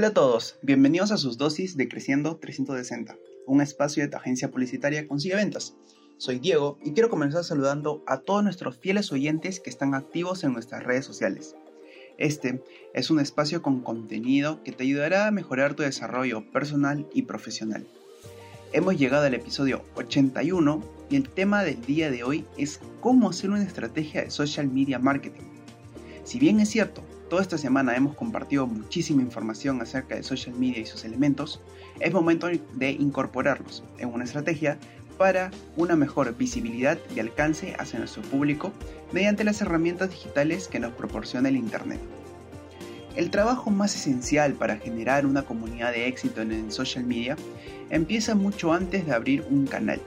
Hola a todos, bienvenidos a sus dosis de Creciendo 360, un espacio de tu agencia publicitaria Consigue Ventas. Soy Diego y quiero comenzar saludando a todos nuestros fieles oyentes que están activos en nuestras redes sociales. Este es un espacio con contenido que te ayudará a mejorar tu desarrollo personal y profesional. Hemos llegado al episodio 81 y el tema del día de hoy es cómo hacer una estrategia de social media marketing. Si bien es cierto, toda esta semana hemos compartido muchísima información acerca de social media y sus elementos, es momento de incorporarlos en una estrategia para una mejor visibilidad y alcance hacia nuestro público mediante las herramientas digitales que nos proporciona el Internet. El trabajo más esencial para generar una comunidad de éxito en social media empieza mucho antes de abrir un canal.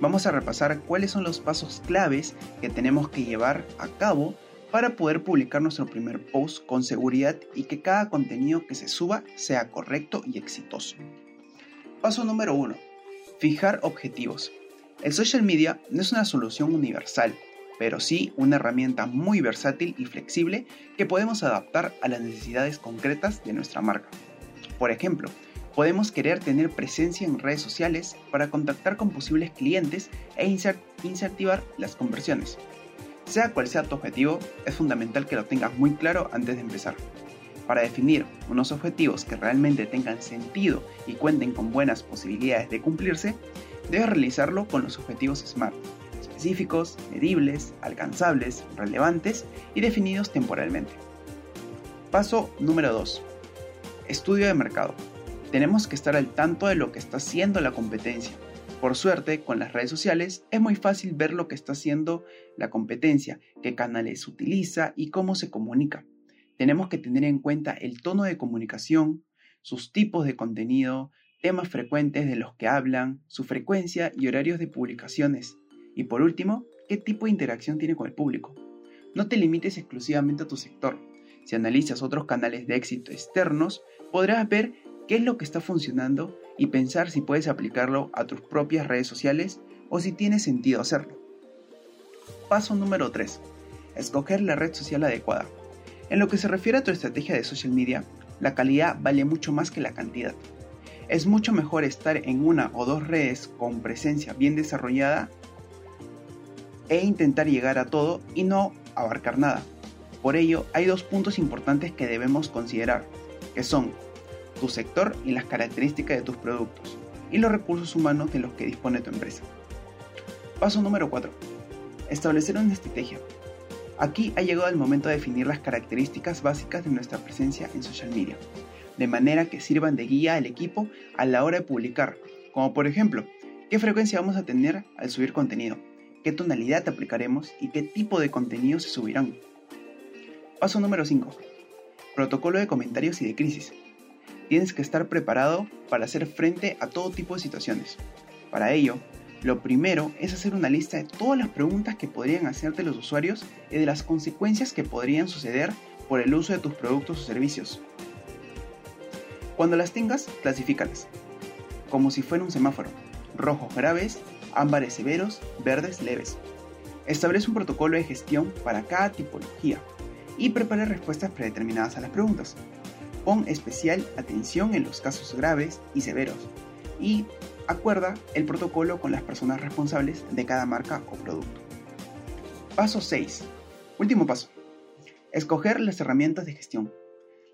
Vamos a repasar cuáles son los pasos claves que tenemos que llevar a cabo para poder publicar nuestro primer post con seguridad y que cada contenido que se suba sea correcto y exitoso. Paso número 1. Fijar objetivos. El social media no es una solución universal, pero sí una herramienta muy versátil y flexible que podemos adaptar a las necesidades concretas de nuestra marca. Por ejemplo, podemos querer tener presencia en redes sociales para contactar con posibles clientes e incentivar las conversiones. Sea cual sea tu objetivo, es fundamental que lo tengas muy claro antes de empezar. Para definir unos objetivos que realmente tengan sentido y cuenten con buenas posibilidades de cumplirse, debes realizarlo con los objetivos SMART, específicos, medibles, alcanzables, relevantes y definidos temporalmente. Paso número 2. Estudio de mercado. Tenemos que estar al tanto de lo que está haciendo la competencia, por suerte, con las redes sociales es muy fácil ver lo que está haciendo la competencia, qué canales utiliza y cómo se comunica. Tenemos que tener en cuenta el tono de comunicación, sus tipos de contenido, temas frecuentes de los que hablan, su frecuencia y horarios de publicaciones. Y por último, qué tipo de interacción tiene con el público. No te limites exclusivamente a tu sector. Si analizas otros canales de éxito externos, podrás ver qué es lo que está funcionando y pensar si puedes aplicarlo a tus propias redes sociales o si tiene sentido hacerlo. Paso número 3. Escoger la red social adecuada. En lo que se refiere a tu estrategia de social media, la calidad vale mucho más que la cantidad. Es mucho mejor estar en una o dos redes con presencia bien desarrollada e intentar llegar a todo y no abarcar nada. Por ello, hay dos puntos importantes que debemos considerar, que son tu sector y las características de tus productos y los recursos humanos de los que dispone tu empresa. Paso número 4. Establecer una estrategia. Aquí ha llegado el momento de definir las características básicas de nuestra presencia en social media, de manera que sirvan de guía al equipo a la hora de publicar, como por ejemplo, qué frecuencia vamos a tener al subir contenido, qué tonalidad aplicaremos y qué tipo de contenido se subirán. Paso número 5. Protocolo de comentarios y de crisis tienes que estar preparado para hacer frente a todo tipo de situaciones. Para ello, lo primero es hacer una lista de todas las preguntas que podrían hacerte los usuarios y de las consecuencias que podrían suceder por el uso de tus productos o servicios. Cuando las tengas, clasifícalas, como si fuera un semáforo, rojos graves, ámbares severos, verdes leves. Establece un protocolo de gestión para cada tipología y prepara respuestas predeterminadas a las preguntas. Pon especial atención en los casos graves y severos y acuerda el protocolo con las personas responsables de cada marca o producto. Paso 6. Último paso. Escoger las herramientas de gestión.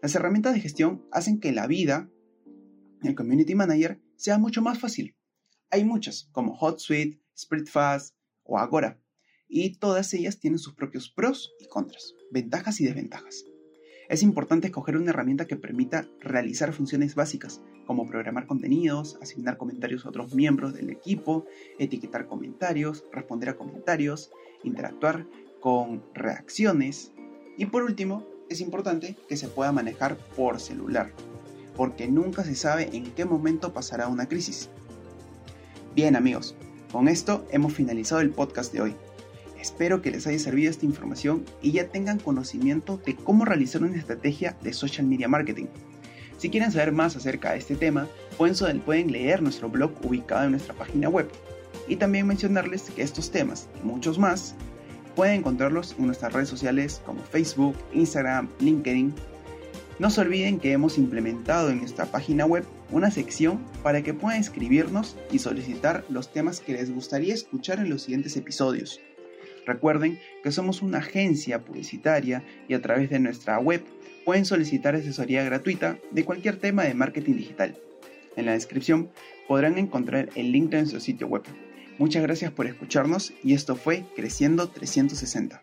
Las herramientas de gestión hacen que la vida del Community Manager sea mucho más fácil. Hay muchas, como HotSuite, SpreadFast o Agora, y todas ellas tienen sus propios pros y contras, ventajas y desventajas. Es importante escoger una herramienta que permita realizar funciones básicas, como programar contenidos, asignar comentarios a otros miembros del equipo, etiquetar comentarios, responder a comentarios, interactuar con reacciones y por último, es importante que se pueda manejar por celular, porque nunca se sabe en qué momento pasará una crisis. Bien amigos, con esto hemos finalizado el podcast de hoy. Espero que les haya servido esta información y ya tengan conocimiento de cómo realizar una estrategia de social media marketing. Si quieren saber más acerca de este tema, pueden, leer nuestro blog ubicado en nuestra página web. Y también mencionarles que estos temas y muchos más pueden encontrarlos en nuestras redes sociales como Facebook, Instagram, LinkedIn. No se olviden que hemos implementado en nuestra página web una sección para que puedan escribirnos y solicitar los temas que les gustaría escuchar en los siguientes episodios. Recuerden que somos una agencia publicitaria y a través de nuestra web pueden solicitar asesoría gratuita de cualquier tema de marketing digital. En la descripción podrán encontrar el link de nuestro sitio web. Muchas gracias por escucharnos y esto fue Creciendo 360.